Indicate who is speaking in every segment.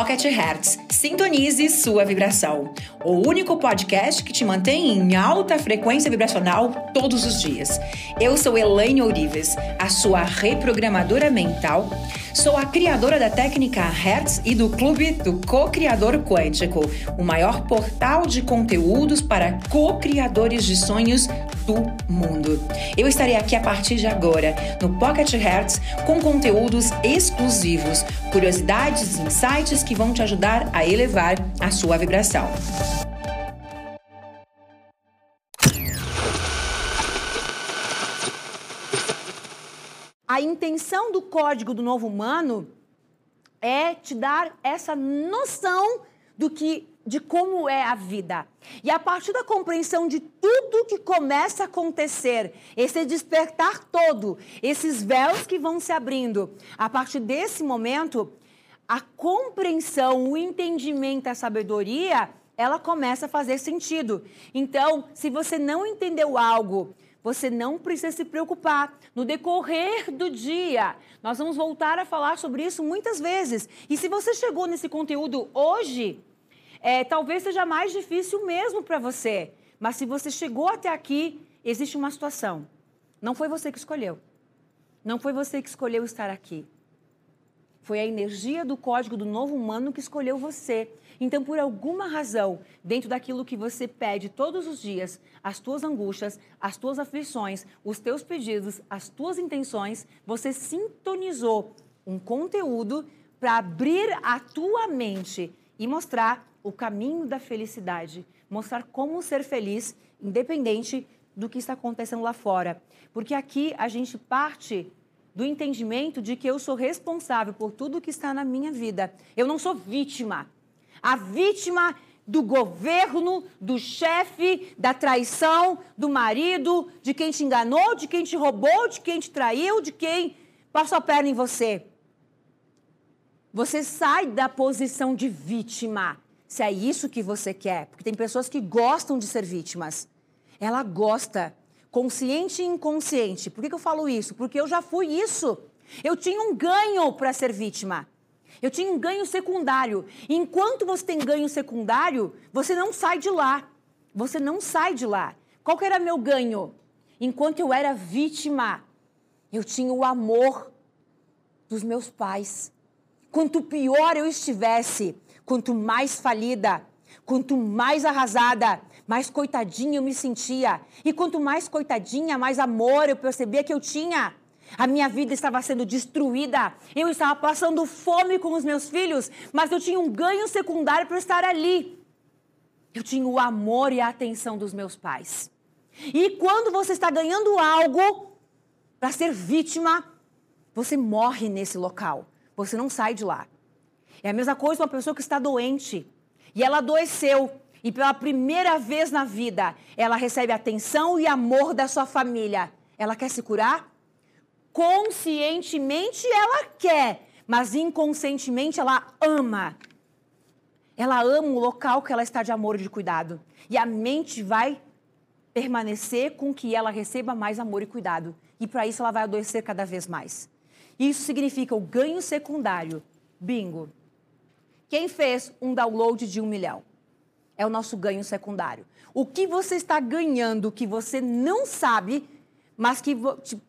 Speaker 1: Pocket Hertz. Sintonize sua vibração. O único podcast que te mantém em alta frequência vibracional todos os dias. Eu sou Elaine Ourives, a sua reprogramadora mental. Sou a criadora da técnica Hertz e do Clube do Co-Criador Quântico, o maior portal de conteúdos para co-criadores de sonhos do mundo. Eu estarei aqui a partir de agora no Pocket Hertz com conteúdos exclusivos, curiosidades e insights que vão te ajudar a elevar a sua vibração.
Speaker 2: A intenção do código do novo humano é te dar essa noção do que de como é a vida. E a partir da compreensão de tudo que começa a acontecer, esse despertar todo, esses véus que vão se abrindo, a partir desse momento, a compreensão, o entendimento, a sabedoria, ela começa a fazer sentido. Então, se você não entendeu algo, você não precisa se preocupar. No decorrer do dia, nós vamos voltar a falar sobre isso muitas vezes. E se você chegou nesse conteúdo hoje, é, talvez seja mais difícil mesmo para você. Mas se você chegou até aqui, existe uma situação. Não foi você que escolheu. Não foi você que escolheu estar aqui. Foi a energia do código do novo humano que escolheu você. Então, por alguma razão, dentro daquilo que você pede todos os dias, as tuas angústias, as tuas aflições, os teus pedidos, as tuas intenções, você sintonizou um conteúdo para abrir a tua mente e mostrar o caminho da felicidade, mostrar como ser feliz, independente do que está acontecendo lá fora. Porque aqui a gente parte do entendimento de que eu sou responsável por tudo que está na minha vida. Eu não sou vítima. A vítima do governo, do chefe, da traição, do marido, de quem te enganou, de quem te roubou, de quem te traiu, de quem passou a perna em você. Você sai da posição de vítima se é isso que você quer. Porque tem pessoas que gostam de ser vítimas. Ela gosta, consciente e inconsciente. Por que, que eu falo isso? Porque eu já fui isso. Eu tinha um ganho para ser vítima. Eu tinha um ganho secundário. Enquanto você tem ganho secundário, você não sai de lá. Você não sai de lá. Qual que era meu ganho? Enquanto eu era vítima, eu tinha o amor dos meus pais. Quanto pior eu estivesse, Quanto mais falida, quanto mais arrasada, mais coitadinha eu me sentia. E quanto mais coitadinha, mais amor eu percebia que eu tinha. A minha vida estava sendo destruída. Eu estava passando fome com os meus filhos, mas eu tinha um ganho secundário para estar ali. Eu tinha o amor e a atenção dos meus pais. E quando você está ganhando algo para ser vítima, você morre nesse local. Você não sai de lá. É a mesma coisa uma pessoa que está doente e ela adoeceu e pela primeira vez na vida ela recebe atenção e amor da sua família. Ela quer se curar? Conscientemente ela quer, mas inconscientemente ela ama. Ela ama o local que ela está de amor e de cuidado. E a mente vai permanecer com que ela receba mais amor e cuidado. E para isso ela vai adoecer cada vez mais. Isso significa o ganho secundário. Bingo. Quem fez um download de um milhão? É o nosso ganho secundário. O que você está ganhando que você não sabe, mas que,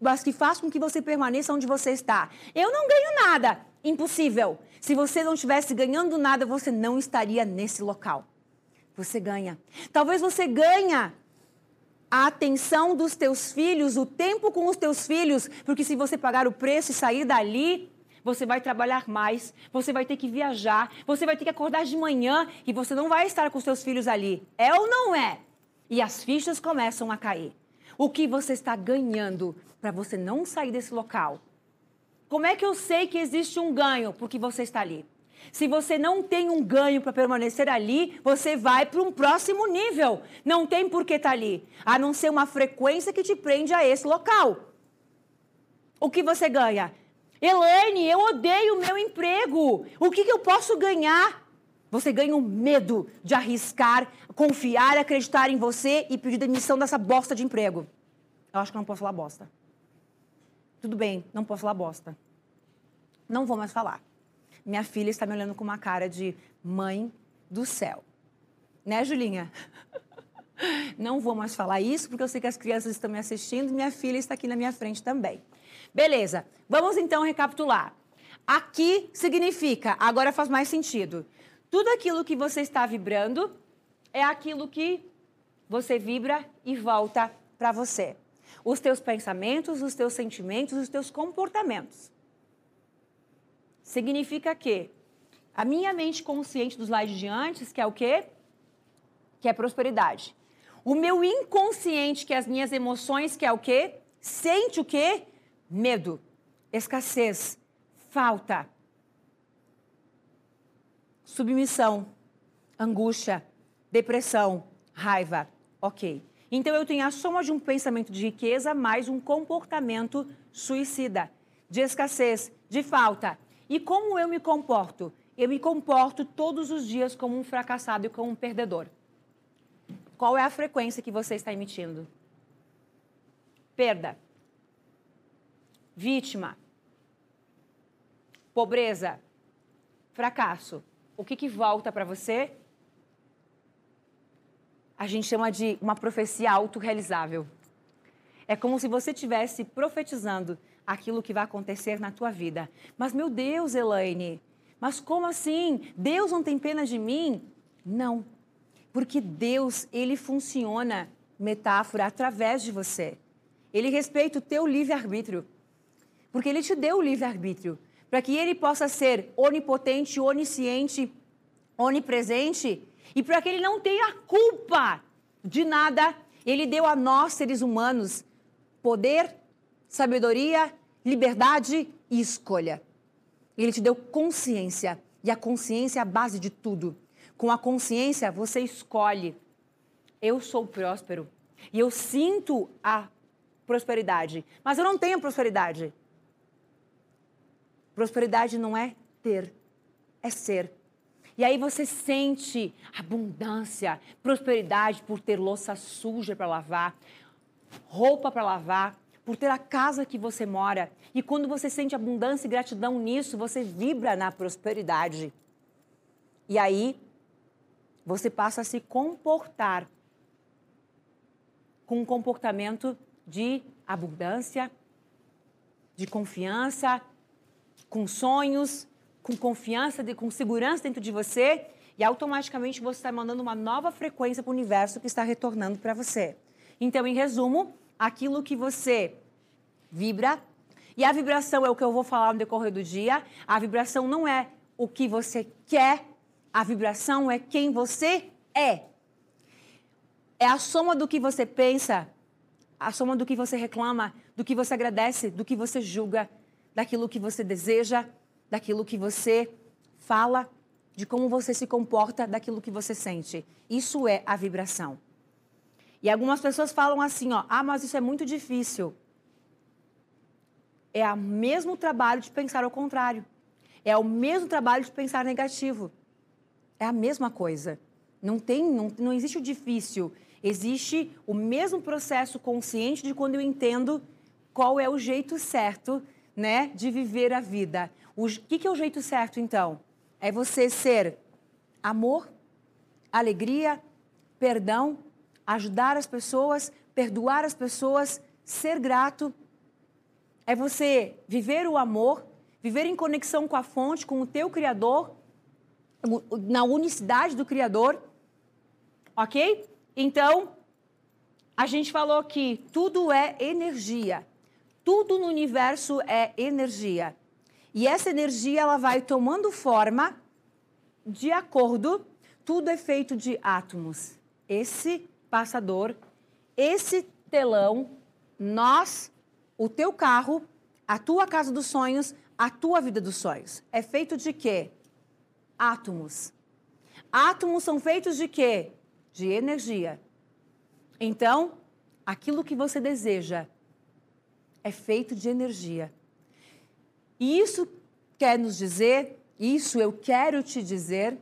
Speaker 2: mas que faz com que você permaneça onde você está? Eu não ganho nada. Impossível. Se você não estivesse ganhando nada, você não estaria nesse local. Você ganha. Talvez você ganha a atenção dos teus filhos, o tempo com os teus filhos, porque se você pagar o preço e sair dali, você vai trabalhar mais, você vai ter que viajar, você vai ter que acordar de manhã e você não vai estar com seus filhos ali. É ou não é? E as fichas começam a cair. O que você está ganhando para você não sair desse local? Como é que eu sei que existe um ganho porque você está ali? Se você não tem um ganho para permanecer ali, você vai para um próximo nível. Não tem por que estar tá ali, a não ser uma frequência que te prende a esse local. O que você ganha? Elaine, eu odeio o meu emprego. O que, que eu posso ganhar? Você ganha o medo de arriscar, confiar, acreditar em você e pedir demissão dessa bosta de emprego. Eu acho que não posso falar bosta. Tudo bem, não posso falar bosta. Não vou mais falar. minha filha está me olhando com uma cara de mãe do céu. Né, Julinha? Não vou mais falar isso, porque eu sei que as crianças estão me assistindo e minha filha está aqui na minha frente também. Beleza, vamos então recapitular. Aqui significa, agora faz mais sentido. Tudo aquilo que você está vibrando é aquilo que você vibra e volta para você. Os teus pensamentos, os teus sentimentos, os teus comportamentos. Significa que a minha mente consciente dos slides de antes, que é o quê? Que é prosperidade. O meu inconsciente, que é as minhas emoções, que é o quê? Sente o quê? Medo, escassez, falta, submissão, angústia, depressão, raiva. Ok. Então eu tenho a soma de um pensamento de riqueza mais um comportamento suicida, de escassez, de falta. E como eu me comporto? Eu me comporto todos os dias como um fracassado e como um perdedor. Qual é a frequência que você está emitindo? Perda. Vítima. Pobreza. Fracasso. O que, que volta para você? A gente chama de uma profecia autorrealizável. É como se você estivesse profetizando aquilo que vai acontecer na tua vida. Mas, meu Deus, Elaine, mas como assim? Deus não tem pena de mim? Não. Porque Deus, ele funciona, metáfora, através de você. Ele respeita o teu livre-arbítrio. Porque ele te deu o livre-arbítrio. Para que ele possa ser onipotente, onisciente, onipresente. E para que ele não tenha culpa de nada, ele deu a nós, seres humanos, poder, sabedoria, liberdade e escolha. Ele te deu consciência. E a consciência é a base de tudo. Com a consciência, você escolhe. Eu sou próspero. E eu sinto a prosperidade. Mas eu não tenho prosperidade. Prosperidade não é ter, é ser. E aí você sente abundância, prosperidade por ter louça suja para lavar, roupa para lavar, por ter a casa que você mora. E quando você sente abundância e gratidão nisso, você vibra na prosperidade. E aí você passa a se comportar com um comportamento de abundância, de confiança, com sonhos, com confiança, de, com segurança dentro de você, e automaticamente você está mandando uma nova frequência para o universo que está retornando para você. Então, em resumo, aquilo que você vibra, e a vibração é o que eu vou falar no decorrer do dia, a vibração não é o que você quer, a vibração é quem você é. É a soma do que você pensa, a soma do que você reclama, do que você agradece, do que você julga, daquilo que você deseja, daquilo que você fala, de como você se comporta, daquilo que você sente. Isso é a vibração. E algumas pessoas falam assim, ó, ah, mas isso é muito difícil. É o mesmo trabalho de pensar ao contrário. É o mesmo trabalho de pensar negativo. É a mesma coisa. Não tem, não, não existe o difícil. Existe o mesmo processo consciente de quando eu entendo qual é o jeito certo, né, de viver a vida. O que, que é o jeito certo, então? É você ser amor, alegria, perdão, ajudar as pessoas, perdoar as pessoas, ser grato. É você viver o amor, viver em conexão com a fonte, com o teu Criador na unicidade do Criador, ok? Então, a gente falou que tudo é energia. Tudo no universo é energia. E essa energia ela vai tomando forma de acordo, tudo é feito de átomos. Esse passador, esse telão, nós, o teu carro, a tua casa dos sonhos, a tua vida dos sonhos. É feito de quê? átomos. Átomos são feitos de quê? De energia. Então, aquilo que você deseja é feito de energia. E isso quer nos dizer, isso eu quero te dizer,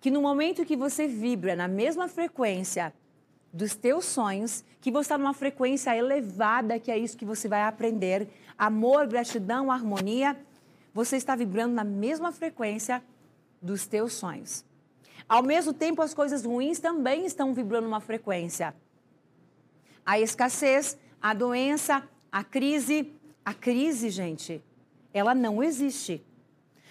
Speaker 2: que no momento que você vibra na mesma frequência dos teus sonhos, que você está numa frequência elevada, que é isso que você vai aprender, amor, gratidão, harmonia, você está vibrando na mesma frequência dos teus sonhos. Ao mesmo tempo, as coisas ruins também estão vibrando uma frequência. A escassez, a doença, a crise. A crise, gente, ela não existe.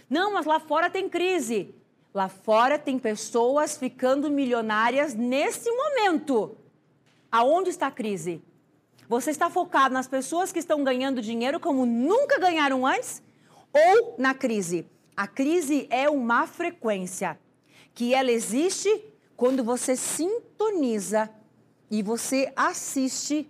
Speaker 2: Não, mas lá fora tem crise. Lá fora tem pessoas ficando milionárias nesse momento. Aonde está a crise? Você está focado nas pessoas que estão ganhando dinheiro como nunca ganharam antes? Ou na crise? A crise é uma frequência que ela existe quando você sintoniza e você assiste